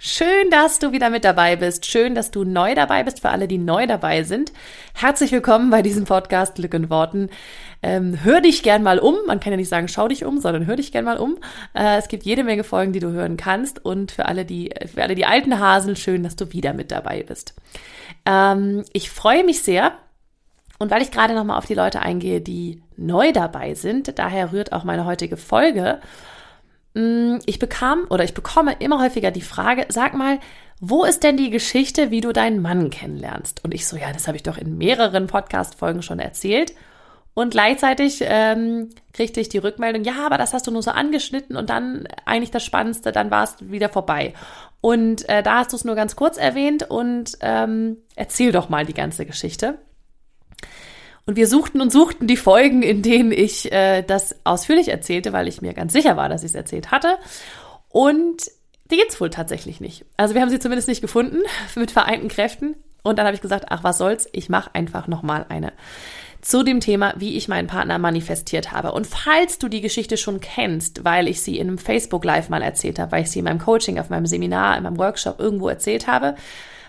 Schön, dass du wieder mit dabei bist. Schön, dass du neu dabei bist. Für alle, die neu dabei sind, herzlich willkommen bei diesem Podcast Glück in Worten. Ähm, hör dich gern mal um. Man kann ja nicht sagen, schau dich um, sondern hör dich gern mal um. Äh, es gibt jede Menge Folgen, die du hören kannst. Und für alle, die, für alle die alten Hasen, schön, dass du wieder mit dabei bist. Ähm, ich freue mich sehr. Und weil ich gerade nochmal auf die Leute eingehe, die neu dabei sind, daher rührt auch meine heutige Folge. Mm, ich bekam oder ich bekomme immer häufiger die Frage, sag mal, wo ist denn die Geschichte, wie du deinen Mann kennenlernst? Und ich so, ja, das habe ich doch in mehreren Podcast-Folgen schon erzählt. Und gleichzeitig ähm, kriegte ich die Rückmeldung, ja, aber das hast du nur so angeschnitten und dann eigentlich das Spannendste, dann war es wieder vorbei. Und äh, da hast du es nur ganz kurz erwähnt und ähm, erzähl doch mal die ganze Geschichte. Und wir suchten und suchten die Folgen, in denen ich äh, das ausführlich erzählte, weil ich mir ganz sicher war, dass ich es erzählt hatte. Und die gibt's wohl tatsächlich nicht. Also wir haben sie zumindest nicht gefunden mit vereinten Kräften. Und dann habe ich gesagt, ach was soll's, ich mache einfach nochmal eine zu dem Thema, wie ich meinen Partner manifestiert habe. Und falls du die Geschichte schon kennst, weil ich sie in einem Facebook Live mal erzählt habe, weil ich sie in meinem Coaching, auf meinem Seminar, in meinem Workshop irgendwo erzählt habe,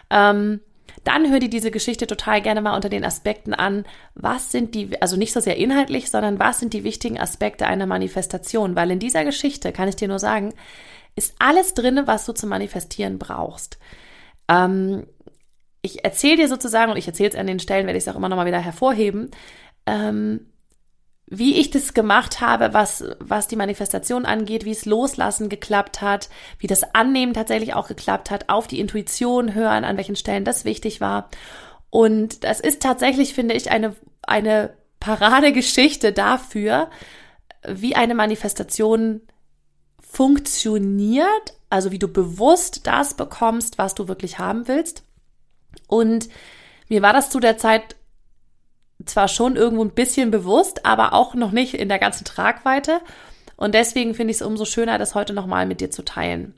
ähm, dann hör dir diese Geschichte total gerne mal unter den Aspekten an, was sind die, also nicht so sehr inhaltlich, sondern was sind die wichtigen Aspekte einer Manifestation, weil in dieser Geschichte, kann ich dir nur sagen, ist alles drin, was du zum Manifestieren brauchst. Ähm, ich erzähle dir sozusagen, und ich erzähle es an den Stellen, werde ich es auch immer noch mal wieder hervorheben, ähm, wie ich das gemacht habe, was, was die Manifestation angeht, wie es loslassen geklappt hat, wie das Annehmen tatsächlich auch geklappt hat, auf die Intuition hören, an welchen Stellen das wichtig war. Und das ist tatsächlich, finde ich, eine, eine Paradegeschichte dafür, wie eine Manifestation funktioniert, also wie du bewusst das bekommst, was du wirklich haben willst. Und mir war das zu der Zeit zwar schon irgendwo ein bisschen bewusst, aber auch noch nicht in der ganzen Tragweite. Und deswegen finde ich es umso schöner, das heute nochmal mit dir zu teilen.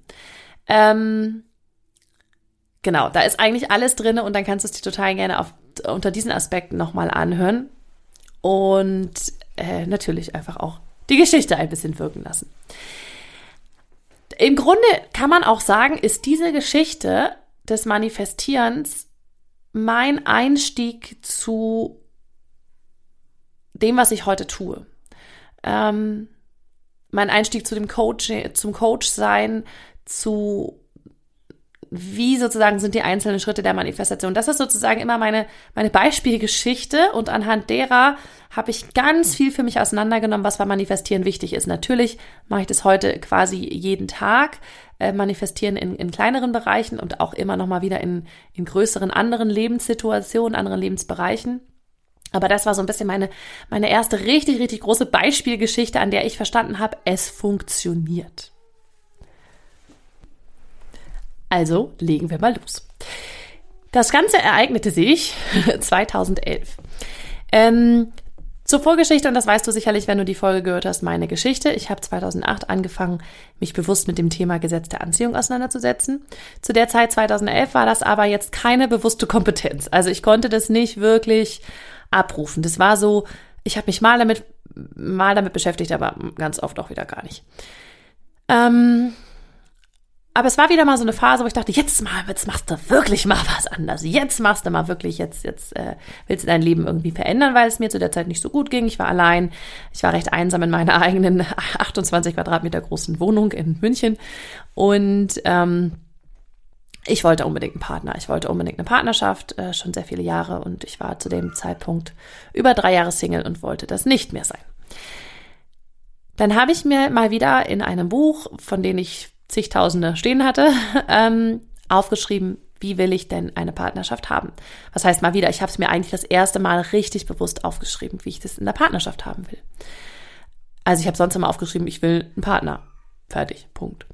Ähm, genau, da ist eigentlich alles drin und dann kannst du es dir total gerne auf, unter diesen Aspekten nochmal anhören. Und äh, natürlich einfach auch die Geschichte ein bisschen wirken lassen. Im Grunde kann man auch sagen, ist diese Geschichte des Manifestierens mein Einstieg zu dem, was ich heute tue. Ähm, mein Einstieg zu dem Coach, zum Coach sein, zu wie sozusagen sind die einzelnen Schritte der Manifestation. Das ist sozusagen immer meine, meine Beispielgeschichte und anhand derer habe ich ganz viel für mich auseinandergenommen, was beim Manifestieren wichtig ist. Natürlich mache ich das heute quasi jeden Tag, äh, manifestieren in, in kleineren Bereichen und auch immer noch mal wieder in, in größeren anderen Lebenssituationen, anderen Lebensbereichen. Aber das war so ein bisschen meine, meine erste richtig, richtig große Beispielgeschichte, an der ich verstanden habe, es funktioniert. Also legen wir mal los. Das Ganze ereignete sich 2011. Ähm, zur Vorgeschichte, und das weißt du sicherlich, wenn du die Folge gehört hast, meine Geschichte. Ich habe 2008 angefangen, mich bewusst mit dem Thema Gesetz der Anziehung auseinanderzusetzen. Zu der Zeit 2011 war das aber jetzt keine bewusste Kompetenz. Also ich konnte das nicht wirklich abrufen. Das war so, ich habe mich mal damit, mal damit beschäftigt, aber ganz oft auch wieder gar nicht. Ähm, aber es war wieder mal so eine Phase, wo ich dachte, jetzt mal, jetzt machst du wirklich mal was anders. Jetzt machst du mal wirklich, jetzt, jetzt äh, willst du dein Leben irgendwie verändern, weil es mir zu der Zeit nicht so gut ging. Ich war allein, ich war recht einsam in meiner eigenen 28 Quadratmeter großen Wohnung in München und ähm, ich wollte unbedingt einen Partner. Ich wollte unbedingt eine Partnerschaft, äh, schon sehr viele Jahre und ich war zu dem Zeitpunkt über drei Jahre Single und wollte das nicht mehr sein. Dann habe ich mir mal wieder in einem Buch, von dem ich zigtausende stehen hatte, ähm, aufgeschrieben, wie will ich denn eine Partnerschaft haben? Was heißt mal wieder, ich habe es mir eigentlich das erste Mal richtig bewusst aufgeschrieben, wie ich das in der Partnerschaft haben will. Also ich habe sonst immer aufgeschrieben, ich will einen Partner. Fertig, Punkt.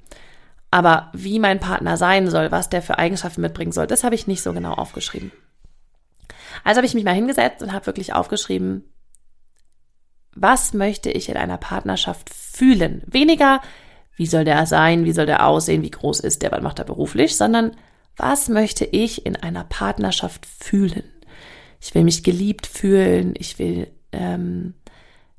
Aber wie mein Partner sein soll, was der für Eigenschaften mitbringen soll, das habe ich nicht so genau aufgeschrieben. Also habe ich mich mal hingesetzt und habe wirklich aufgeschrieben, was möchte ich in einer Partnerschaft fühlen? Weniger, wie soll der sein, wie soll der aussehen, wie groß ist der, was macht er beruflich, sondern was möchte ich in einer Partnerschaft fühlen? Ich will mich geliebt fühlen, ich will ähm,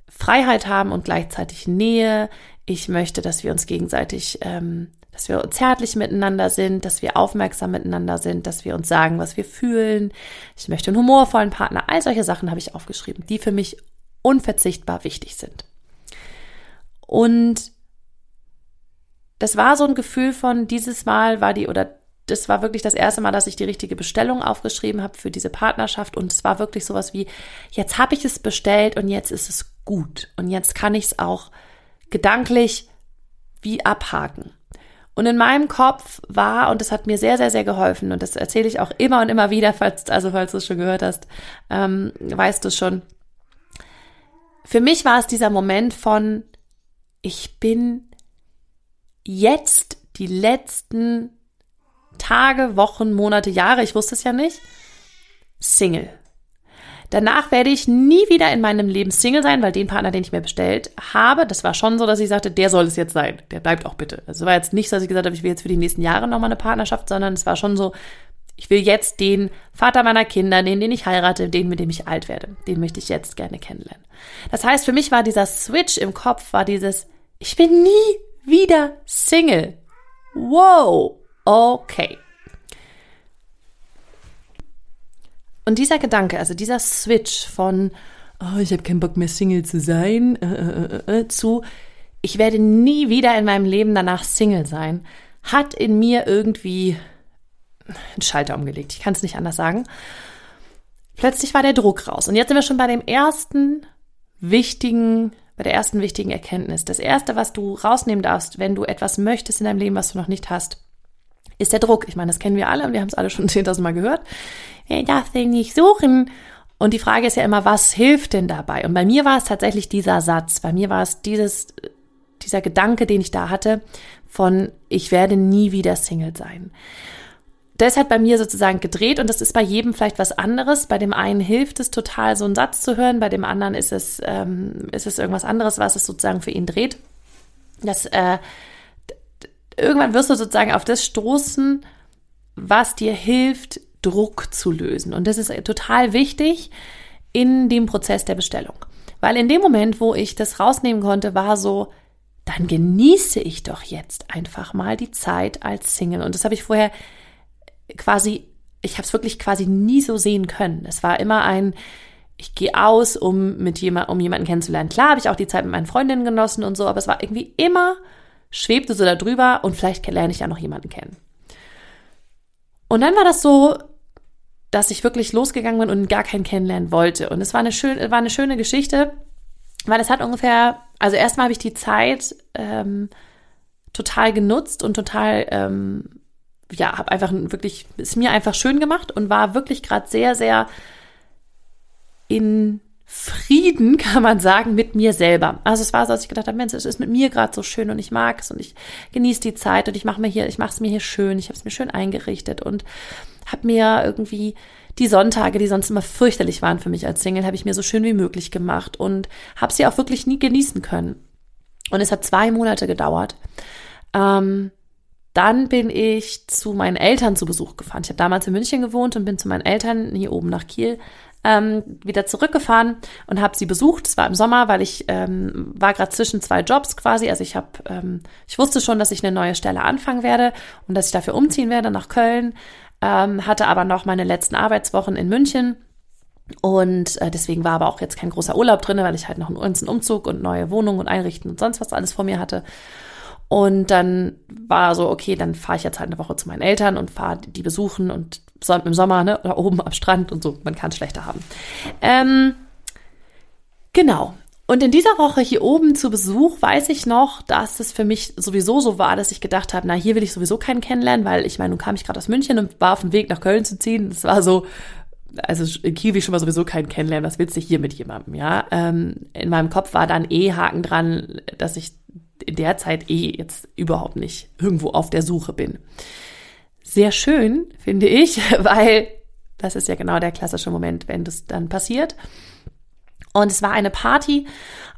Freiheit haben und gleichzeitig Nähe. Ich möchte, dass wir uns gegenseitig, ähm, dass wir zärtlich miteinander sind, dass wir aufmerksam miteinander sind, dass wir uns sagen, was wir fühlen. Ich möchte einen humorvollen Partner. All solche Sachen habe ich aufgeschrieben, die für mich unverzichtbar wichtig sind. Und das war so ein Gefühl von dieses Mal war die oder das war wirklich das erste Mal, dass ich die richtige Bestellung aufgeschrieben habe für diese Partnerschaft und es war wirklich sowas wie jetzt habe ich es bestellt und jetzt ist es gut und jetzt kann ich es auch gedanklich wie abhaken. Und in meinem Kopf war, und das hat mir sehr, sehr, sehr geholfen, und das erzähle ich auch immer und immer wieder, falls, also falls du es schon gehört hast, ähm, weißt du schon, für mich war es dieser Moment von, ich bin jetzt die letzten Tage, Wochen, Monate, Jahre, ich wusste es ja nicht, Single. Danach werde ich nie wieder in meinem Leben Single sein, weil den Partner, den ich mir bestellt habe, das war schon so, dass ich sagte, der soll es jetzt sein. Der bleibt auch bitte. Also es war jetzt nicht so, dass ich gesagt habe, ich will jetzt für die nächsten Jahre nochmal eine Partnerschaft, sondern es war schon so, ich will jetzt den Vater meiner Kinder, den, den ich heirate, den, mit dem ich alt werde. Den möchte ich jetzt gerne kennenlernen. Das heißt, für mich war dieser Switch im Kopf, war dieses, ich bin nie wieder Single. Wow, okay. Und dieser Gedanke, also dieser Switch von, oh, ich habe keinen Bock mehr Single zu sein, äh, äh, äh, äh, zu, ich werde nie wieder in meinem Leben danach Single sein, hat in mir irgendwie einen Schalter umgelegt. Ich kann es nicht anders sagen. Plötzlich war der Druck raus. Und jetzt sind wir schon bei dem ersten wichtigen, bei der ersten wichtigen Erkenntnis. Das erste, was du rausnehmen darfst, wenn du etwas möchtest in deinem Leben, was du noch nicht hast, ist der Druck. Ich meine, das kennen wir alle und wir haben es alle schon 10.000 Mal gehört. Wer darf den nicht suchen? Und die Frage ist ja immer, was hilft denn dabei? Und bei mir war es tatsächlich dieser Satz. Bei mir war es dieses, dieser Gedanke, den ich da hatte, von ich werde nie wieder Single sein das hat bei mir sozusagen gedreht und das ist bei jedem vielleicht was anderes. Bei dem einen hilft es total, so einen Satz zu hören, bei dem anderen ist es, ähm, ist es irgendwas anderes, was es sozusagen für ihn dreht. Das, äh, irgendwann wirst du sozusagen auf das stoßen, was dir hilft, Druck zu lösen. Und das ist total wichtig in dem Prozess der Bestellung. Weil in dem Moment, wo ich das rausnehmen konnte, war so, dann genieße ich doch jetzt einfach mal die Zeit als Single. Und das habe ich vorher quasi, ich habe es wirklich quasi nie so sehen können. Es war immer ein, ich gehe aus, um mit jemand, um jemanden kennenzulernen. Klar habe ich auch die Zeit mit meinen Freundinnen genossen und so, aber es war irgendwie immer schwebte so da drüber und vielleicht lerne ich ja noch jemanden kennen. Und dann war das so, dass ich wirklich losgegangen bin und gar keinen kennenlernen wollte. Und es war eine, schön, war eine schöne Geschichte, weil es hat ungefähr, also erstmal habe ich die Zeit ähm, total genutzt und total ähm, ja, habe einfach wirklich, ist mir einfach schön gemacht und war wirklich gerade sehr, sehr in Frieden, kann man sagen, mit mir selber. Also es war so, dass ich gedacht habe, Mensch, es ist mit mir gerade so schön und ich mag es und ich genieße die Zeit und ich mache mir hier, ich mache es mir hier schön, ich habe es mir schön eingerichtet und habe mir irgendwie die Sonntage, die sonst immer fürchterlich waren für mich als Single, habe ich mir so schön wie möglich gemacht und habe sie auch wirklich nie genießen können. Und es hat zwei Monate gedauert. Ähm, dann bin ich zu meinen Eltern zu Besuch gefahren. Ich habe damals in München gewohnt und bin zu meinen Eltern hier oben nach Kiel ähm, wieder zurückgefahren und habe sie besucht. Es war im Sommer, weil ich ähm, war gerade zwischen zwei Jobs quasi. Also ich habe, ähm, ich wusste schon, dass ich eine neue Stelle anfangen werde und dass ich dafür umziehen werde nach Köln. Ähm, hatte aber noch meine letzten Arbeitswochen in München. Und äh, deswegen war aber auch jetzt kein großer Urlaub drin, weil ich halt noch einen Umzug und neue Wohnung und Einrichten und sonst was alles vor mir hatte. Und dann war so, okay, dann fahre ich jetzt halt eine Woche zu meinen Eltern und fahre die besuchen und im Sommer, ne, oder oben am Strand und so. Man kann es schlechter haben. Ähm, genau. Und in dieser Woche hier oben zu Besuch weiß ich noch, dass es für mich sowieso so war, dass ich gedacht habe, na, hier will ich sowieso keinen kennenlernen, weil ich meine, nun kam ich gerade aus München und war auf dem Weg nach Köln zu ziehen. Das war so, also in ich schon mal sowieso keinen kennenlernen, was willst du hier mit jemandem, ja? Ähm, in meinem Kopf war dann eh Haken dran, dass ich in der Zeit eh jetzt überhaupt nicht irgendwo auf der Suche bin. Sehr schön, finde ich, weil das ist ja genau der klassische Moment, wenn das dann passiert. Und es war eine Party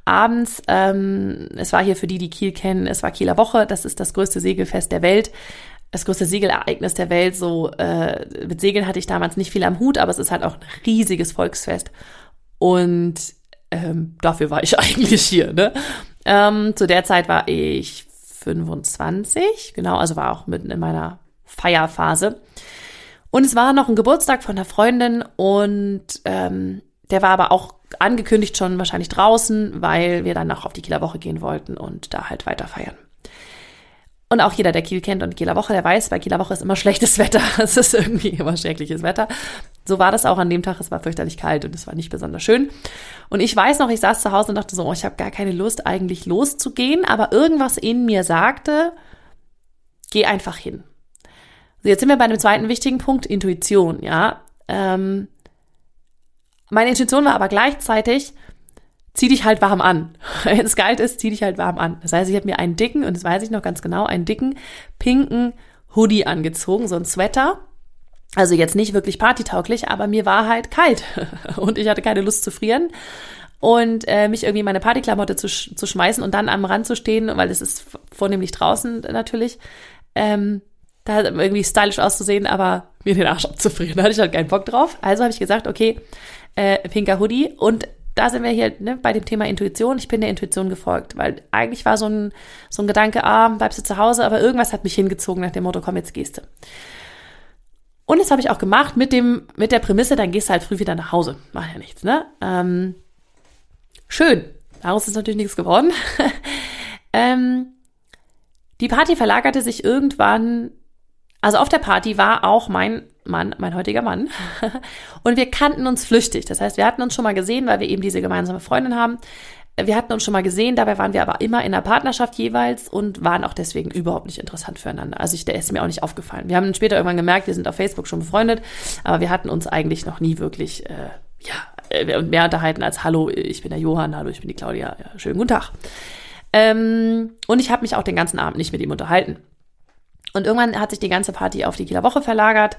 abends, ähm, es war hier für die, die Kiel kennen, es war Kieler Woche, das ist das größte Segelfest der Welt das größte Segelereignis der Welt. So äh, mit Segeln hatte ich damals nicht viel am Hut, aber es ist halt auch ein riesiges Volksfest. Und ähm, dafür war ich eigentlich hier. Ne? Ähm, zu der Zeit war ich 25, genau, also war auch mitten in meiner Feierphase. Und es war noch ein Geburtstag von einer Freundin und ähm, der war aber auch angekündigt schon wahrscheinlich draußen, weil wir dann noch auf die Kieler Woche gehen wollten und da halt weiter feiern. Und auch jeder, der Kiel kennt und Kieler Woche, der weiß, bei Kieler Woche ist immer schlechtes Wetter. Es ist irgendwie immer schreckliches Wetter. So war das auch an dem Tag. Es war fürchterlich kalt und es war nicht besonders schön. Und ich weiß noch, ich saß zu Hause und dachte so, oh, ich habe gar keine Lust, eigentlich loszugehen. Aber irgendwas in mir sagte, geh einfach hin. So, jetzt sind wir bei einem zweiten wichtigen Punkt, Intuition, ja. Ähm, meine Intuition war aber gleichzeitig, zieh dich halt warm an. Wenn es kalt ist, zieh dich halt warm an. Das heißt, ich habe mir einen dicken, und das weiß ich noch ganz genau, einen dicken, pinken Hoodie angezogen, so ein Sweater. Also jetzt nicht wirklich partytauglich, aber mir war halt kalt und ich hatte keine Lust zu frieren und äh, mich irgendwie meine Partyklamotte zu, zu schmeißen und dann am Rand zu stehen, weil es ist vornehmlich draußen natürlich, ähm, da irgendwie stylisch auszusehen, aber mir den Arsch abzufrieren. Da hatte ich halt keinen Bock drauf. Also habe ich gesagt, okay, äh, pinker Hoodie und da sind wir hier ne, bei dem Thema Intuition. Ich bin der Intuition gefolgt, weil eigentlich war so ein, so ein Gedanke, ah, bleibst du zu Hause, aber irgendwas hat mich hingezogen nach dem Motto, komm, jetzt gehst du. Und das habe ich auch gemacht mit dem, mit der Prämisse, dann gehst du halt früh wieder nach Hause. Macht ja nichts, ne? Ähm, schön. Daraus ist natürlich nichts geworden. ähm, die Party verlagerte sich irgendwann, also auf der Party war auch mein Mann, mein heutiger Mann. Und wir kannten uns flüchtig. Das heißt, wir hatten uns schon mal gesehen, weil wir eben diese gemeinsame Freundin haben. Wir hatten uns schon mal gesehen, dabei waren wir aber immer in einer Partnerschaft jeweils und waren auch deswegen überhaupt nicht interessant füreinander. Also ich, der ist mir auch nicht aufgefallen. Wir haben später irgendwann gemerkt, wir sind auf Facebook schon befreundet, aber wir hatten uns eigentlich noch nie wirklich, äh, ja, äh, mehr unterhalten als Hallo, ich bin der Johann, hallo, ich bin die Claudia, ja, schönen guten Tag. Ähm, und ich habe mich auch den ganzen Abend nicht mit ihm unterhalten. Und irgendwann hat sich die ganze Party auf die Kieler Woche verlagert.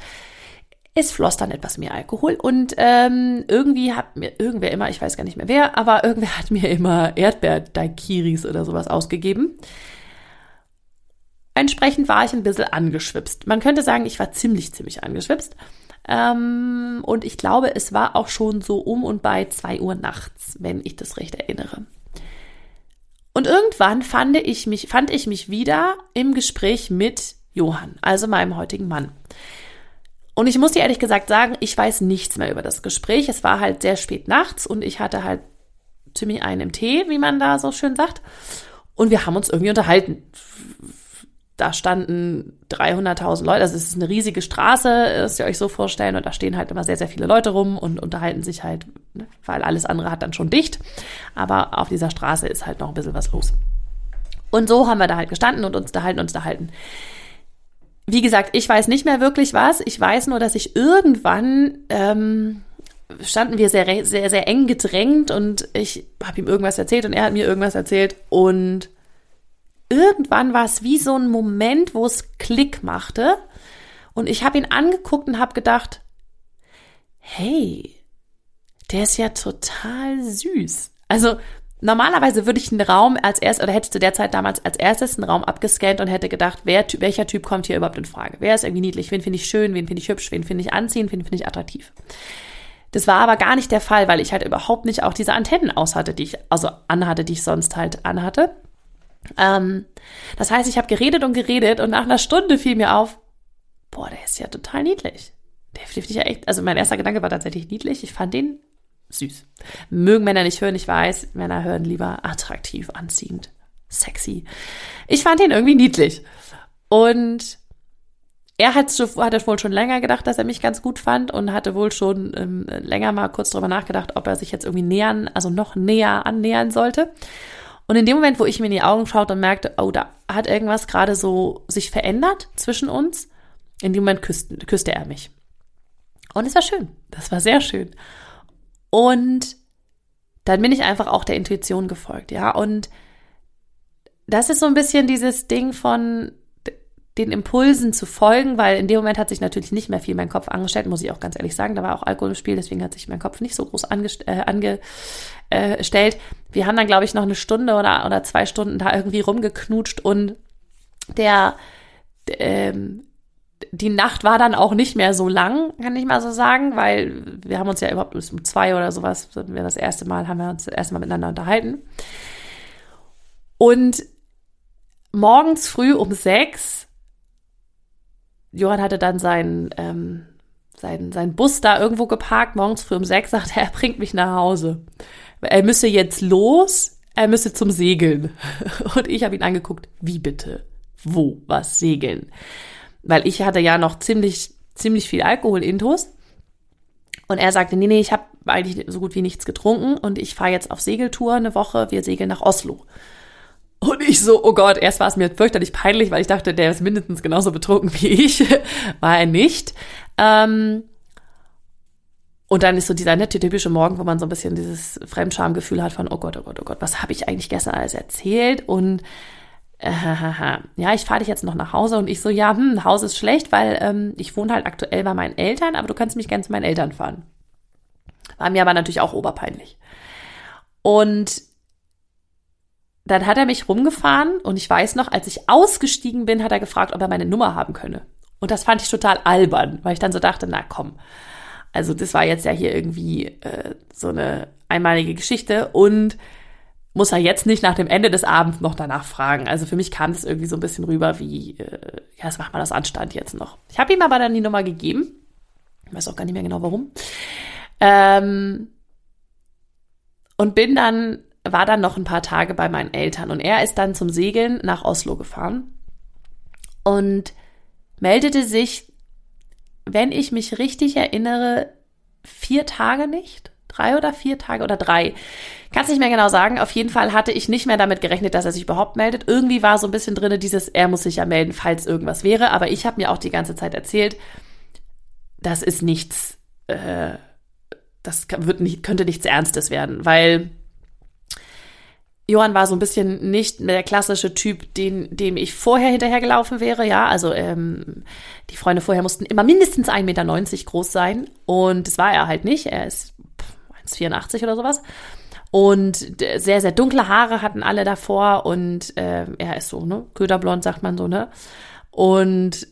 Es floss dann etwas mehr Alkohol und ähm, irgendwie hat mir irgendwer immer, ich weiß gar nicht mehr wer, aber irgendwer hat mir immer Erdbeer-Daikiris oder sowas ausgegeben. Entsprechend war ich ein bisschen angeschwipst. Man könnte sagen, ich war ziemlich, ziemlich angeschwipst. Ähm, und ich glaube, es war auch schon so um und bei zwei Uhr nachts, wenn ich das recht erinnere. Und irgendwann fand ich mich, fand ich mich wieder im Gespräch mit Johann, also meinem heutigen Mann. Und ich muss dir ehrlich gesagt sagen, ich weiß nichts mehr über das Gespräch. Es war halt sehr spät nachts und ich hatte halt ziemlich einen im Tee, wie man da so schön sagt. Und wir haben uns irgendwie unterhalten. Da standen 300.000 Leute, also es ist eine riesige Straße, das ihr euch so vorstellen, und da stehen halt immer sehr, sehr viele Leute rum und unterhalten sich halt, ne, weil alles andere hat dann schon dicht. Aber auf dieser Straße ist halt noch ein bisschen was los. Und so haben wir da halt gestanden und uns unterhalten, uns unterhalten wie gesagt, ich weiß nicht mehr wirklich was. Ich weiß nur, dass ich irgendwann ähm, standen wir sehr, sehr, sehr eng gedrängt und ich habe ihm irgendwas erzählt und er hat mir irgendwas erzählt und irgendwann war es wie so ein Moment, wo es Klick machte und ich habe ihn angeguckt und habe gedacht, hey, der ist ja total süß. Also Normalerweise würde ich einen Raum als erstes oder hätte zu der Zeit damals als erstes einen Raum abgescannt und hätte gedacht, wer, welcher Typ kommt hier überhaupt in Frage? Wer ist irgendwie niedlich? Wen finde ich schön? Wen finde ich hübsch? Wen finde ich anziehend? Wen finde ich attraktiv? Das war aber gar nicht der Fall, weil ich halt überhaupt nicht auch diese Antennen aus hatte, die ich, also anhatte, die ich sonst halt anhatte. Ähm, das heißt, ich habe geredet und geredet und nach einer Stunde fiel mir auf, boah, der ist ja total niedlich. Der finde ich ja echt, also mein erster Gedanke war tatsächlich niedlich. Ich fand den süß. Mögen Männer nicht hören, ich weiß. Männer hören lieber attraktiv, anziehend, sexy. Ich fand ihn irgendwie niedlich. Und er hat, hatte wohl schon länger gedacht, dass er mich ganz gut fand und hatte wohl schon ähm, länger mal kurz drüber nachgedacht, ob er sich jetzt irgendwie nähern, also noch näher annähern sollte. Und in dem Moment, wo ich mir in die Augen schaute und merkte, oh, da hat irgendwas gerade so sich verändert zwischen uns, in dem Moment küsste, küsste er mich. Und es war schön. Das war sehr schön. Und dann bin ich einfach auch der Intuition gefolgt, ja. Und das ist so ein bisschen dieses Ding von den Impulsen zu folgen, weil in dem Moment hat sich natürlich nicht mehr viel mein Kopf angestellt, muss ich auch ganz ehrlich sagen. Da war auch Alkohol im Spiel, deswegen hat sich mein Kopf nicht so groß ange, äh, ange äh. Wir haben dann, glaube ich, noch eine Stunde oder, oder zwei Stunden da irgendwie rumgeknutscht und der, ähm, die Nacht war dann auch nicht mehr so lang, kann ich mal so sagen, weil wir haben uns ja überhaupt bis um zwei oder sowas, wir das erste Mal, haben wir uns das erste Mal miteinander unterhalten. Und morgens früh um sechs, Johann hatte dann seinen, ähm, seinen, seinen Bus da irgendwo geparkt, morgens früh um sechs, sagte er, er bringt mich nach Hause. Er müsse jetzt los, er müsse zum Segeln. Und ich habe ihn angeguckt, wie bitte? Wo? Was segeln? Weil ich hatte ja noch ziemlich, ziemlich viel Alkohol intus. Und er sagte, nee, nee, ich habe eigentlich so gut wie nichts getrunken und ich fahre jetzt auf Segeltour eine Woche, wir segeln nach Oslo. Und ich so, oh Gott, erst war es mir fürchterlich peinlich, weil ich dachte, der ist mindestens genauso betrunken wie ich. war er nicht. Ähm, und dann ist so dieser nette, typische Morgen, wo man so ein bisschen dieses Fremdschamgefühl hat von, oh Gott, oh Gott, oh Gott, was habe ich eigentlich gestern alles erzählt? Und ja, ich fahre dich jetzt noch nach Hause und ich so, ja, hm, Haus ist schlecht, weil ähm, ich wohne halt aktuell bei meinen Eltern, aber du kannst mich gerne zu meinen Eltern fahren. War mir aber natürlich auch oberpeinlich. Und dann hat er mich rumgefahren und ich weiß noch, als ich ausgestiegen bin, hat er gefragt, ob er meine Nummer haben könne. Und das fand ich total albern, weil ich dann so dachte, na komm. Also das war jetzt ja hier irgendwie äh, so eine einmalige Geschichte und muss er jetzt nicht nach dem Ende des Abends noch danach fragen. Also für mich kam das irgendwie so ein bisschen rüber wie, äh, ja, das macht man das Anstand jetzt noch. Ich habe ihm aber dann die Nummer gegeben. Ich weiß auch gar nicht mehr genau warum. Ähm, und bin dann, war dann noch ein paar Tage bei meinen Eltern. Und er ist dann zum Segeln nach Oslo gefahren und meldete sich, wenn ich mich richtig erinnere, vier Tage nicht drei oder vier Tage oder drei. Kannst nicht mehr genau sagen. Auf jeden Fall hatte ich nicht mehr damit gerechnet, dass er sich überhaupt meldet. Irgendwie war so ein bisschen drinne dieses, er muss sich ja melden, falls irgendwas wäre. Aber ich habe mir auch die ganze Zeit erzählt, das ist nichts, äh, das wird nicht, könnte nichts Ernstes werden, weil Johann war so ein bisschen nicht der klassische Typ, den, dem ich vorher hinterhergelaufen wäre. Ja, also ähm, die Freunde vorher mussten immer mindestens 1,90 Meter groß sein. Und das war er halt nicht. Er ist 1,84 oder sowas. Und sehr, sehr dunkle Haare hatten alle davor und äh, er ist so, ne? Köderblond sagt man so, ne? Und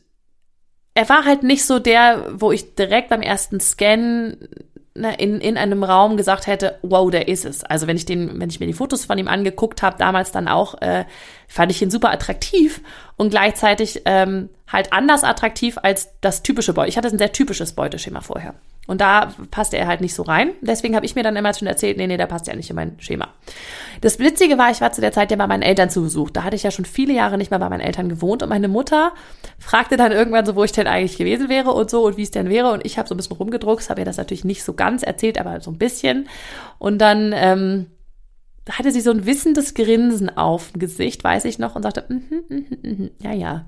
er war halt nicht so der, wo ich direkt beim ersten Scan ne, in, in einem Raum gesagt hätte, wow, der ist es. Also wenn ich den, wenn ich mir die Fotos von ihm angeguckt habe, damals dann auch, äh, fand ich ihn super attraktiv und gleichzeitig ähm, halt anders attraktiv als das typische Beute. Ich hatte ein sehr typisches Beuteschema vorher. Und da passte er halt nicht so rein. Deswegen habe ich mir dann immer schon erzählt, nee, nee, der passt ja nicht in mein Schema. Das Witzige war, ich war zu der Zeit ja bei meinen Eltern zu Besuch. Da hatte ich ja schon viele Jahre nicht mehr bei meinen Eltern gewohnt. Und meine Mutter fragte dann irgendwann so, wo ich denn eigentlich gewesen wäre und so und wie es denn wäre. Und ich habe so ein bisschen rumgedruckt, habe ihr das natürlich nicht so ganz erzählt, aber so ein bisschen. Und dann ähm, hatte sie so ein wissendes Grinsen auf dem Gesicht, weiß ich noch, und sagte, mm -hmm, mm -hmm, mm -hmm, ja, ja.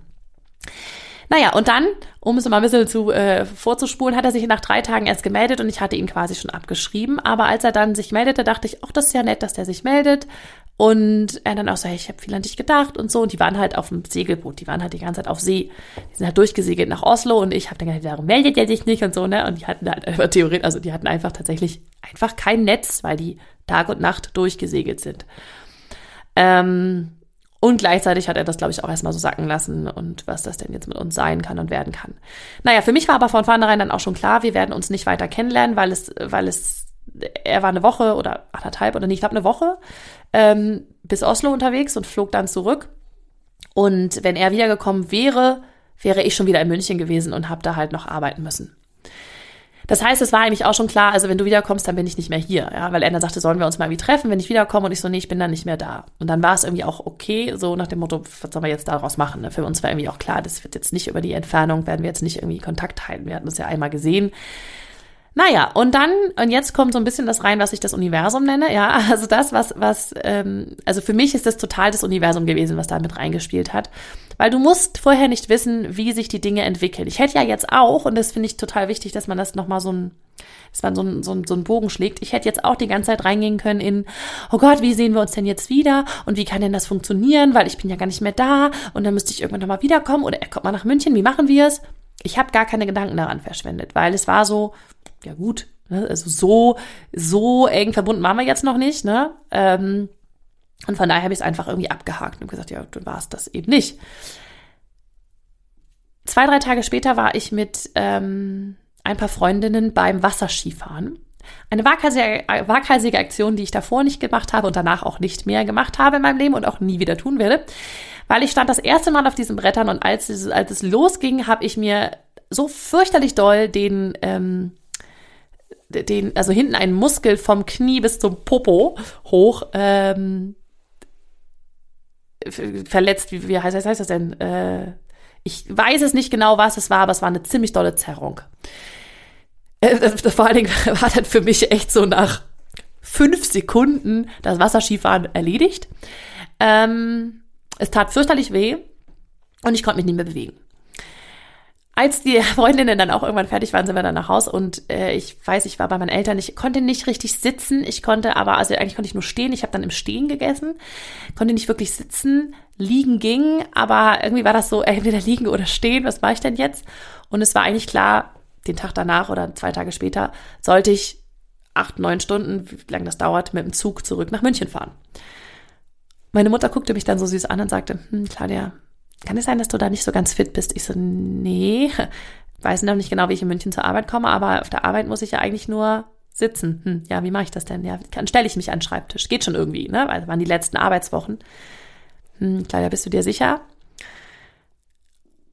Naja, und dann, um es mal ein bisschen zu, äh, vorzuspulen, hat er sich nach drei Tagen erst gemeldet und ich hatte ihn quasi schon abgeschrieben. Aber als er dann sich meldete, dachte ich, ach, das ist ja nett, dass der sich meldet. Und er dann auch so, hey, ich habe viel an dich gedacht und so. Und die waren halt auf dem Segelboot, die waren halt die ganze Zeit auf See. Die sind halt durchgesegelt nach Oslo und ich habe dann gedacht, warum meldet er sich nicht und so, ne? Und die hatten halt einfach theoretisch, also die hatten einfach tatsächlich einfach kein Netz, weil die Tag und Nacht durchgesegelt sind. Ähm, und gleichzeitig hat er das, glaube ich, auch erstmal so sacken lassen und was das denn jetzt mit uns sein kann und werden kann. Naja, für mich war aber von vornherein dann auch schon klar, wir werden uns nicht weiter kennenlernen, weil es, weil es, er war eine Woche oder anderthalb oder nicht, ich glaube eine Woche ähm, bis Oslo unterwegs und flog dann zurück. Und wenn er wiedergekommen wäre, wäre ich schon wieder in München gewesen und habe da halt noch arbeiten müssen. Das heißt, es war eigentlich auch schon klar, also wenn du wiederkommst, dann bin ich nicht mehr hier, ja, weil er dann sagte, sollen wir uns mal irgendwie treffen, wenn ich wiederkomme und ich so, nee, ich bin dann nicht mehr da. Und dann war es irgendwie auch okay, so nach dem Motto, was sollen wir jetzt daraus machen? Ne? Für uns war irgendwie auch klar, das wird jetzt nicht über die Entfernung, werden wir jetzt nicht irgendwie Kontakt halten. Wir hatten das ja einmal gesehen. Naja, und dann, und jetzt kommt so ein bisschen das rein, was ich das Universum nenne, ja, also das, was, was, ähm, also für mich ist das total das Universum gewesen, was da mit reingespielt hat. Weil du musst vorher nicht wissen, wie sich die Dinge entwickeln. Ich hätte ja jetzt auch, und das finde ich total wichtig, dass man das nochmal so ein, dass man so ein, so, ein, so einen Bogen schlägt. Ich hätte jetzt auch die ganze Zeit reingehen können in, oh Gott, wie sehen wir uns denn jetzt wieder? Und wie kann denn das funktionieren? Weil ich bin ja gar nicht mehr da und dann müsste ich irgendwann nochmal wiederkommen oder er kommt mal nach München, wie machen wir es? Ich habe gar keine Gedanken daran verschwendet, weil es war so, ja gut, Ne? Also so, so eng verbunden waren wir jetzt noch nicht, ne? Ähm, und von daher habe ich es einfach irgendwie abgehakt und gesagt, ja, du warst das eben nicht. Zwei, drei Tage später war ich mit ähm, ein paar Freundinnen beim Wasserskifahren. Eine waghalsige, waghalsige Aktion, die ich davor nicht gemacht habe und danach auch nicht mehr gemacht habe in meinem Leben und auch nie wieder tun werde. Weil ich stand das erste Mal auf diesen Brettern und als es, als es losging, habe ich mir so fürchterlich doll den, ähm, den, also hinten einen Muskel vom Knie bis zum Popo hoch ähm, verletzt. Wie, wie heißt, heißt das denn? Äh, ich weiß es nicht genau, was es war, aber es war eine ziemlich dolle Zerrung. Äh, vor allen Dingen war dann für mich echt so nach fünf Sekunden das Wasserskifahren erledigt. Ähm, es tat fürchterlich weh und ich konnte mich nicht mehr bewegen. Als die Freundinnen dann auch irgendwann fertig waren, sind wir dann nach Haus und äh, ich weiß, ich war bei meinen Eltern, ich konnte nicht richtig sitzen, ich konnte aber, also eigentlich konnte ich nur stehen, ich habe dann im Stehen gegessen, konnte nicht wirklich sitzen, liegen ging, aber irgendwie war das so, entweder liegen oder stehen, was mache ich denn jetzt? Und es war eigentlich klar, den Tag danach oder zwei Tage später sollte ich acht, neun Stunden, wie lange das dauert, mit dem Zug zurück nach München fahren. Meine Mutter guckte mich dann so süß an und sagte, hm, Claudia, kann es sein, dass du da nicht so ganz fit bist? Ich so, nee, weiß noch nicht genau, wie ich in München zur Arbeit komme, aber auf der Arbeit muss ich ja eigentlich nur sitzen. Hm, ja, wie mache ich das denn? Ja, dann stelle ich mich an den Schreibtisch. Geht schon irgendwie, ne? Weil das waren die letzten Arbeitswochen. Hm, Claudia, bist du dir sicher?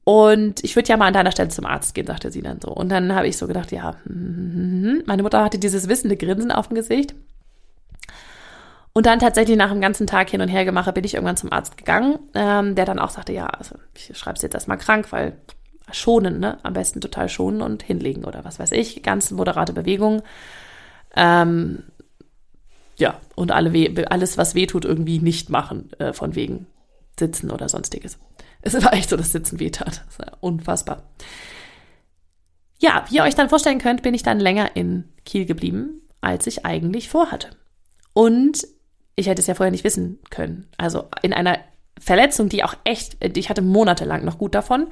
Und ich würde ja mal an deiner Stelle zum Arzt gehen, sagte sie dann so. Und dann habe ich so gedacht, ja, hm, hm, hm, meine Mutter hatte dieses wissende Grinsen auf dem Gesicht. Und dann tatsächlich nach dem ganzen Tag hin und her gemacht, bin ich irgendwann zum Arzt gegangen, ähm, der dann auch sagte, ja, also ich schreibe es jetzt erstmal krank, weil schonen, ne? Am besten total schonen und hinlegen oder was weiß ich. Ganz moderate Bewegung. Ähm, ja, und alle weh, alles, was weh tut, irgendwie nicht machen, äh, von wegen sitzen oder sonstiges. Es war echt so, dass Sitzen wehtat. Das war unfassbar. Ja, wie ihr euch dann vorstellen könnt, bin ich dann länger in Kiel geblieben, als ich eigentlich vorhatte. Und ich hätte es ja vorher nicht wissen können. Also in einer Verletzung, die auch echt, ich hatte monatelang noch gut davon,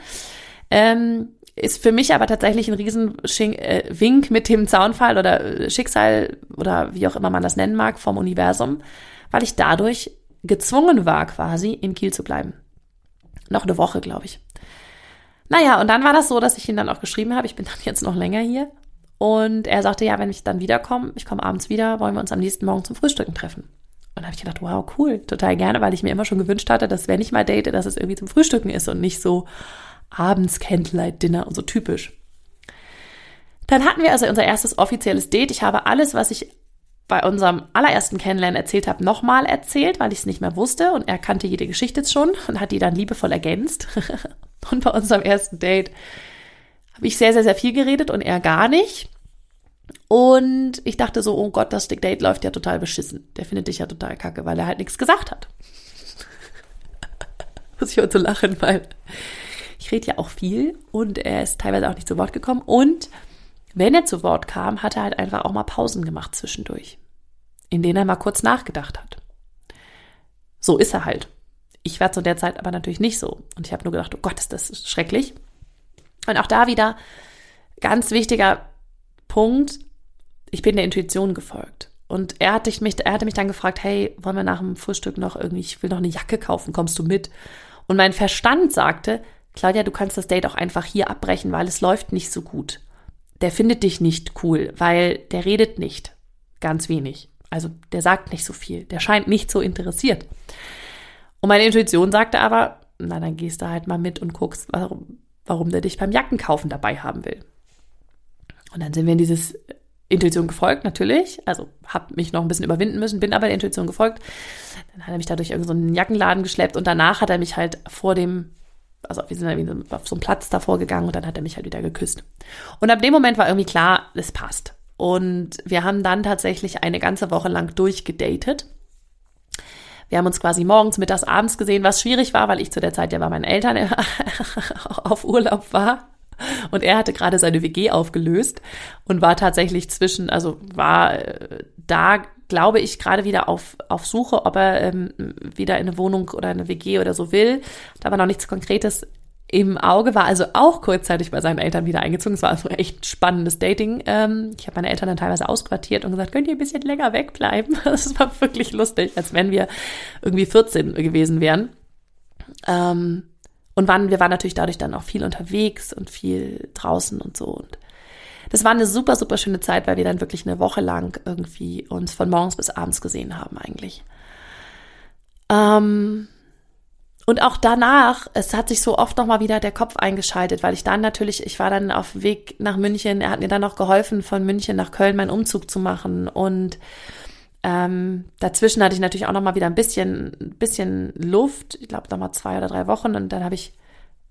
ähm, ist für mich aber tatsächlich ein Riesenwink äh, mit dem Zaunfall oder Schicksal oder wie auch immer man das nennen mag vom Universum, weil ich dadurch gezwungen war, quasi in Kiel zu bleiben. Noch eine Woche, glaube ich. Naja, und dann war das so, dass ich ihn dann auch geschrieben habe, ich bin dann jetzt noch länger hier. Und er sagte, ja, wenn ich dann wiederkomme, ich komme abends wieder, wollen wir uns am nächsten Morgen zum Frühstücken treffen. Und habe ich gedacht, wow, cool, total gerne, weil ich mir immer schon gewünscht hatte, dass wenn ich mal date, dass es irgendwie zum Frühstücken ist und nicht so abends Candlelight-Dinner und so typisch. Dann hatten wir also unser erstes offizielles Date. Ich habe alles, was ich bei unserem allerersten Kennenlernen erzählt habe, nochmal erzählt, weil ich es nicht mehr wusste und er kannte jede Geschichte schon und hat die dann liebevoll ergänzt. und bei unserem ersten Date habe ich sehr, sehr, sehr viel geredet und er gar nicht. Und ich dachte so, oh Gott, das Date läuft ja total beschissen. Der findet dich ja total kacke, weil er halt nichts gesagt hat. Muss ich heute lachen, weil ich rede ja auch viel und er ist teilweise auch nicht zu Wort gekommen und wenn er zu Wort kam, hat er halt einfach auch mal Pausen gemacht zwischendurch, in denen er mal kurz nachgedacht hat. So ist er halt. Ich war zu der Zeit aber natürlich nicht so. Und ich habe nur gedacht, oh Gott, ist das schrecklich. Und auch da wieder ganz wichtiger Punkt, ich bin der Intuition gefolgt. Und er hatte mich, er hatte mich dann gefragt, hey, wollen wir nach dem Frühstück noch irgendwie, ich will noch eine Jacke kaufen, kommst du mit? Und mein Verstand sagte, Claudia, du kannst das Date auch einfach hier abbrechen, weil es läuft nicht so gut der findet dich nicht cool, weil der redet nicht ganz wenig. Also der sagt nicht so viel, der scheint nicht so interessiert. Und meine Intuition sagte aber, na dann gehst du halt mal mit und guckst, warum, warum der dich beim Jackenkaufen dabei haben will. Und dann sind wir in dieses Intuition gefolgt, natürlich. Also habe mich noch ein bisschen überwinden müssen, bin aber der Intuition gefolgt. Dann hat er mich dadurch irgendeinen so Jackenladen geschleppt und danach hat er mich halt vor dem also wir sind auf so einem Platz davor gegangen und dann hat er mich halt wieder geküsst. Und ab dem Moment war irgendwie klar, es passt. Und wir haben dann tatsächlich eine ganze Woche lang durchgedatet. Wir haben uns quasi morgens, mittags, abends gesehen, was schwierig war, weil ich zu der Zeit ja bei meinen Eltern auf Urlaub war. Und er hatte gerade seine WG aufgelöst und war tatsächlich zwischen, also war äh, da glaube ich, gerade wieder auf, auf Suche, ob er ähm, wieder in eine Wohnung oder eine WG oder so will. Da war noch nichts Konkretes im Auge, war also auch kurzzeitig bei seinen Eltern wieder eingezogen. Es war also echt spannendes Dating. Ähm, ich habe meine Eltern dann teilweise ausquartiert und gesagt, könnt ihr ein bisschen länger wegbleiben? Das war wirklich lustig, als wenn wir irgendwie 14 gewesen wären. Ähm, und waren, wir waren natürlich dadurch dann auch viel unterwegs und viel draußen und so. Und das war eine super, super schöne Zeit, weil wir dann wirklich eine Woche lang irgendwie uns von morgens bis abends gesehen haben eigentlich. Ähm, und auch danach, es hat sich so oft nochmal wieder der Kopf eingeschaltet, weil ich dann natürlich, ich war dann auf Weg nach München, er hat mir dann noch geholfen, von München nach Köln meinen Umzug zu machen. Und ähm, dazwischen hatte ich natürlich auch nochmal wieder ein bisschen, bisschen Luft, ich glaube nochmal zwei oder drei Wochen. Und dann habe ich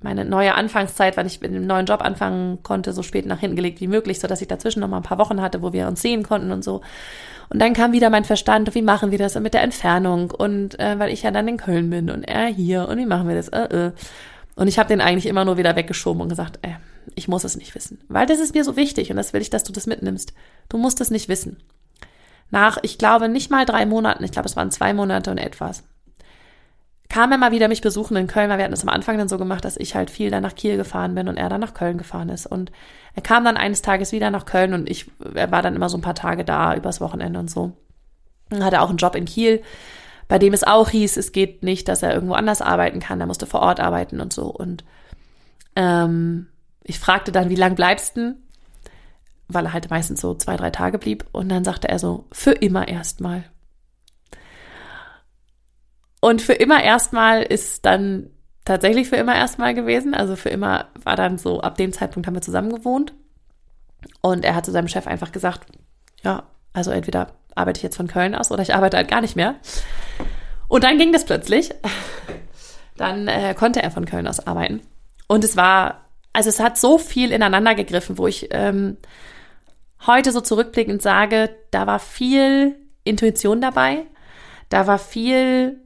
meine neue Anfangszeit, weil ich mit einem neuen Job anfangen konnte, so spät nach hinten gelegt wie möglich, so dass ich dazwischen noch mal ein paar Wochen hatte, wo wir uns sehen konnten und so. Und dann kam wieder mein Verstand, wie machen wir das mit der Entfernung? Und äh, weil ich ja dann in Köln bin und er hier und wie machen wir das? Äh, äh. Und ich habe den eigentlich immer nur wieder weggeschoben und gesagt, äh, ich muss es nicht wissen. Weil das ist mir so wichtig und das will ich, dass du das mitnimmst. Du musst es nicht wissen. Nach, ich glaube, nicht mal drei Monaten, ich glaube, es waren zwei Monate und etwas, kam er mal wieder mich besuchen in Köln, weil wir hatten das am Anfang dann so gemacht, dass ich halt viel dann nach Kiel gefahren bin und er dann nach Köln gefahren ist. Und er kam dann eines Tages wieder nach Köln und ich, er war dann immer so ein paar Tage da, übers Wochenende und so. Dann hatte auch einen Job in Kiel, bei dem es auch hieß, es geht nicht, dass er irgendwo anders arbeiten kann, er musste vor Ort arbeiten und so. Und ähm, ich fragte dann, wie lang bleibst du? Weil er halt meistens so zwei, drei Tage blieb. Und dann sagte er so, für immer erstmal. Und für immer erstmal ist dann tatsächlich für immer erstmal gewesen. Also für immer war dann so, ab dem Zeitpunkt haben wir zusammen gewohnt. Und er hat zu seinem Chef einfach gesagt, ja, also entweder arbeite ich jetzt von Köln aus oder ich arbeite halt gar nicht mehr. Und dann ging das plötzlich. Dann äh, konnte er von Köln aus arbeiten. Und es war, also es hat so viel ineinander gegriffen, wo ich ähm, heute so zurückblickend sage, da war viel Intuition dabei, da war viel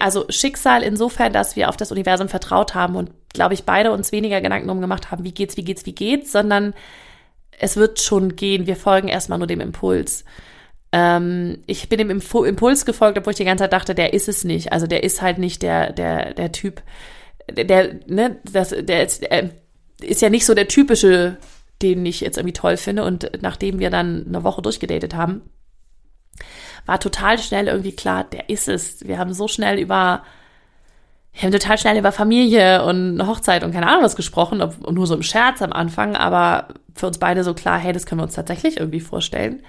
also Schicksal insofern, dass wir auf das Universum vertraut haben und, glaube ich, beide uns weniger Gedanken drum gemacht haben, wie geht's, wie geht's, wie geht's, sondern es wird schon gehen. Wir folgen erstmal nur dem Impuls. Ähm, ich bin dem Impuls gefolgt, obwohl ich die ganze Zeit dachte, der ist es nicht. Also der ist halt nicht der, der, der Typ, der, ne, das, der ist, der ist ja nicht so der typische, den ich jetzt irgendwie toll finde. Und nachdem wir dann eine Woche durchgedatet haben, war total schnell irgendwie klar, der ist es. Wir haben so schnell über, wir haben total schnell über Familie und Hochzeit und keine Ahnung was gesprochen, ob, nur so im Scherz am Anfang, aber für uns beide so klar, hey, das können wir uns tatsächlich irgendwie vorstellen.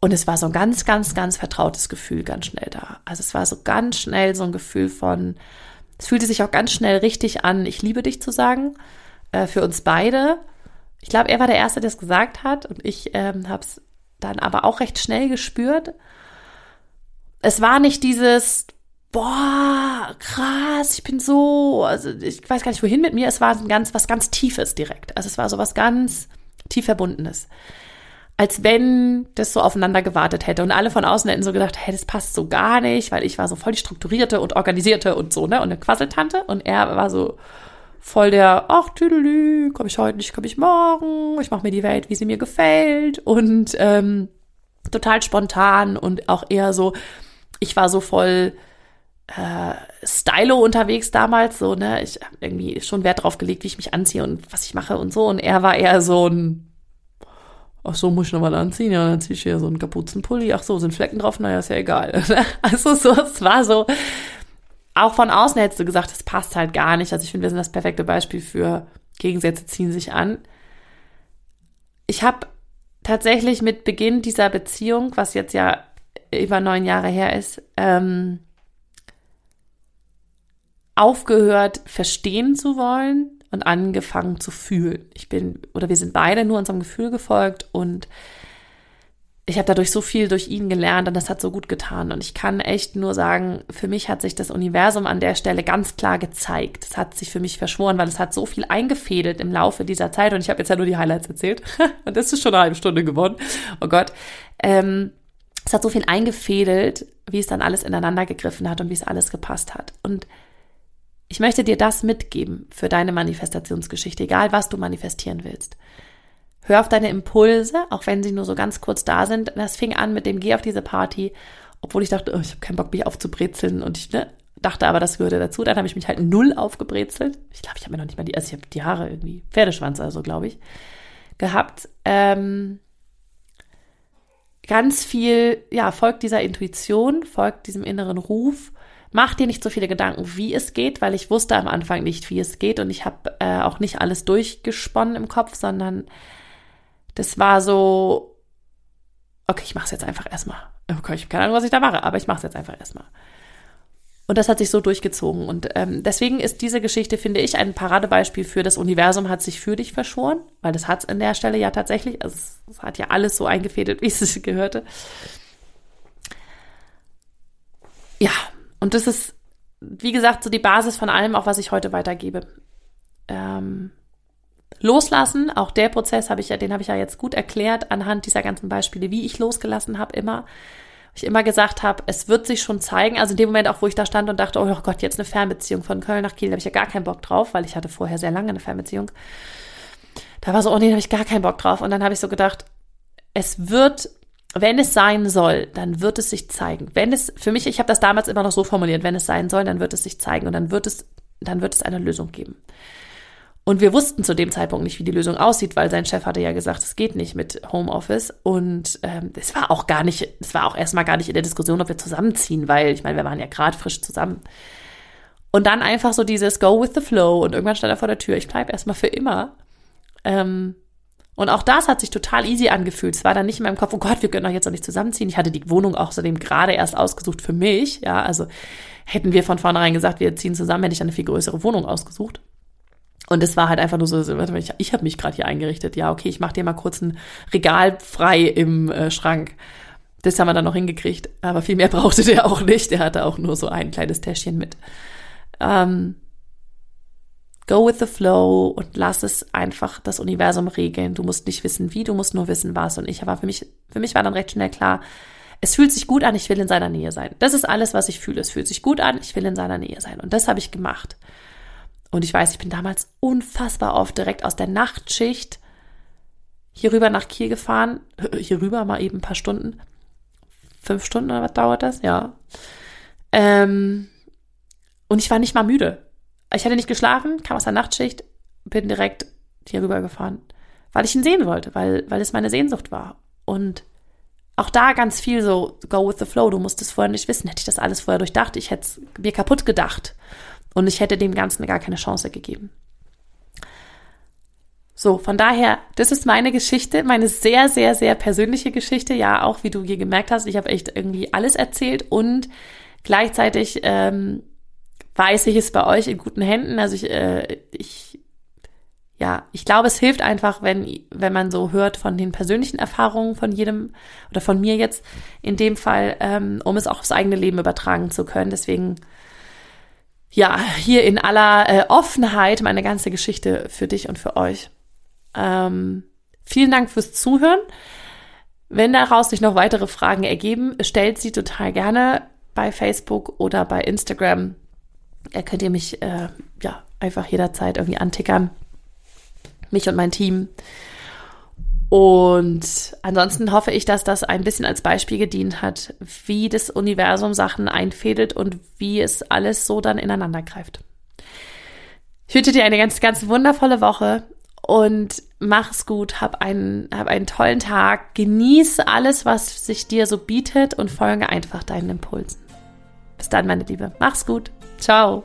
Und es war so ein ganz, ganz, ganz vertrautes Gefühl ganz schnell da. Also es war so ganz schnell so ein Gefühl von, es fühlte sich auch ganz schnell richtig an, ich liebe dich zu sagen, äh, für uns beide. Ich glaube, er war der Erste, der es gesagt hat und ich ähm, habe es dann aber auch recht schnell gespürt. Es war nicht dieses, boah, krass, ich bin so, also ich weiß gar nicht wohin mit mir. Es war ein ganz, was ganz Tiefes direkt. Also es war so was ganz tief Verbundenes. Als wenn das so aufeinander gewartet hätte. Und alle von außen hätten so gedacht, hey, das passt so gar nicht, weil ich war so voll die strukturierte und organisierte und so, ne? Und eine Quasseltante. Und er war so, voll der, ach, tüdelü, komme ich heute nicht, komme ich morgen, ich mache mir die Welt, wie sie mir gefällt und ähm, total spontan und auch eher so, ich war so voll äh, stylo unterwegs damals, so, ne, ich habe irgendwie schon Wert drauf gelegt, wie ich mich anziehe und was ich mache und so und er war eher so ein Ach so, muss ich nochmal anziehen? Ja, dann ziehe ich hier so einen Kapuzenpulli. Ach so, sind Flecken drauf? Naja, ist ja egal. Also so, es war so, auch von außen hättest du gesagt, das passt halt gar nicht. Also ich finde, wir sind das perfekte Beispiel für Gegensätze ziehen sich an. Ich habe tatsächlich mit Beginn dieser Beziehung, was jetzt ja über neun Jahre her ist, ähm, aufgehört, verstehen zu wollen und angefangen zu fühlen. Ich bin, oder wir sind beide nur unserem Gefühl gefolgt und ich habe dadurch so viel durch ihn gelernt und das hat so gut getan. Und ich kann echt nur sagen, für mich hat sich das Universum an der Stelle ganz klar gezeigt. Es hat sich für mich verschworen, weil es hat so viel eingefädelt im Laufe dieser Zeit. Und ich habe jetzt ja nur die Highlights erzählt. und das ist schon eine halbe Stunde geworden. Oh Gott. Ähm, es hat so viel eingefädelt, wie es dann alles ineinander gegriffen hat und wie es alles gepasst hat. Und ich möchte dir das mitgeben für deine Manifestationsgeschichte, egal was du manifestieren willst. Hör auf deine Impulse, auch wenn sie nur so ganz kurz da sind. Das fing an mit dem Geh auf diese Party, obwohl ich dachte, oh, ich habe keinen Bock, mich aufzubrezeln und ich, ne? dachte aber, das gehörte dazu. Dann habe ich mich halt null aufgebrezelt. Ich glaube, ich habe mir noch nicht mal die, also ich habe die Haare irgendwie, Pferdeschwanz also, glaube ich, gehabt. Ähm, ganz viel, ja, folgt dieser Intuition, folgt diesem inneren Ruf. Mach dir nicht so viele Gedanken, wie es geht, weil ich wusste am Anfang nicht, wie es geht und ich habe äh, auch nicht alles durchgesponnen im Kopf, sondern das war so, okay, ich mache es jetzt einfach erstmal. Okay, ich habe keine Ahnung, was ich da mache, aber ich mache es jetzt einfach erstmal. Und das hat sich so durchgezogen. Und ähm, deswegen ist diese Geschichte, finde ich, ein Paradebeispiel für das Universum hat sich für dich verschworen, weil das hat es an der Stelle ja tatsächlich. Also es, es hat ja alles so eingefädelt, wie es gehörte. Ja, und das ist, wie gesagt, so die Basis von allem, auch was ich heute weitergebe. Ähm, loslassen, auch der Prozess habe ich ja, den habe ich ja jetzt gut erklärt anhand dieser ganzen Beispiele, wie ich losgelassen habe immer ich immer gesagt habe, es wird sich schon zeigen. Also in dem Moment auch, wo ich da stand und dachte, oh Gott, jetzt eine Fernbeziehung von Köln nach Kiel, da habe ich ja gar keinen Bock drauf, weil ich hatte vorher sehr lange eine Fernbeziehung. Da war so, oh nee, da habe ich gar keinen Bock drauf. Und dann habe ich so gedacht, es wird, wenn es sein soll, dann wird es sich zeigen. Wenn es, für mich, ich habe das damals immer noch so formuliert, wenn es sein soll, dann wird es sich zeigen und dann wird es, dann wird es eine Lösung geben. Und wir wussten zu dem Zeitpunkt nicht, wie die Lösung aussieht, weil sein Chef hatte ja gesagt, es geht nicht mit Homeoffice. Und ähm, es war auch gar nicht, es war auch erstmal gar nicht in der Diskussion, ob wir zusammenziehen, weil ich meine, wir waren ja gerade frisch zusammen. Und dann einfach so dieses Go with the flow und irgendwann stand er vor der Tür, ich bleibe erstmal für immer. Ähm, und auch das hat sich total easy angefühlt. Es war dann nicht in meinem Kopf, oh Gott, wir können doch jetzt noch nicht zusammenziehen. Ich hatte die Wohnung außerdem gerade erst ausgesucht für mich. Ja, also hätten wir von vornherein gesagt, wir ziehen zusammen, hätte ich eine viel größere Wohnung ausgesucht. Und es war halt einfach nur so, ich, ich habe mich gerade hier eingerichtet. Ja, okay, ich mache dir mal kurz ein Regal frei im äh, Schrank. Das haben wir dann noch hingekriegt. Aber viel mehr brauchte der auch nicht. Der hatte auch nur so ein kleines Täschchen mit. Ähm, go with the flow und lass es einfach das Universum regeln. Du musst nicht wissen, wie, du musst nur wissen, was. Und ich aber für mich, für mich war dann recht schnell klar, es fühlt sich gut an, ich will in seiner Nähe sein. Das ist alles, was ich fühle. Es fühlt sich gut an, ich will in seiner Nähe sein. Und das habe ich gemacht. Und ich weiß, ich bin damals unfassbar oft direkt aus der Nachtschicht hier rüber nach Kiel gefahren. Hier rüber mal eben ein paar Stunden. Fünf Stunden oder was dauert das? Ja. Ähm, und ich war nicht mal müde. Ich hatte nicht geschlafen, kam aus der Nachtschicht, bin direkt hier rüber gefahren, weil ich ihn sehen wollte, weil, weil es meine Sehnsucht war. Und auch da ganz viel so, go with the flow, du musst es vorher nicht wissen. Hätte ich das alles vorher durchdacht, ich hätte es mir kaputt gedacht. Und ich hätte dem Ganzen gar keine Chance gegeben. So, von daher, das ist meine Geschichte, meine sehr, sehr, sehr persönliche Geschichte. Ja, auch wie du hier gemerkt hast, ich habe echt irgendwie alles erzählt und gleichzeitig ähm, weiß ich es bei euch in guten Händen. Also ich, äh, ich, ja, ich glaube, es hilft einfach, wenn, wenn man so hört von den persönlichen Erfahrungen von jedem oder von mir jetzt in dem Fall, ähm, um es auch aufs eigene Leben übertragen zu können. Deswegen ja, hier in aller äh, Offenheit meine ganze Geschichte für dich und für euch. Ähm, vielen Dank fürs Zuhören. Wenn daraus sich noch weitere Fragen ergeben, stellt sie total gerne bei Facebook oder bei Instagram. Da könnt ihr mich äh, ja einfach jederzeit irgendwie antickern. Mich und mein Team. Und ansonsten hoffe ich, dass das ein bisschen als Beispiel gedient hat, wie das Universum Sachen einfädelt und wie es alles so dann ineinander greift. Ich wünsche dir eine ganz, ganz wundervolle Woche und mach's gut, hab einen, hab einen tollen Tag, genieß alles, was sich dir so bietet und folge einfach deinen Impulsen. Bis dann, meine Liebe. Mach's gut. Ciao.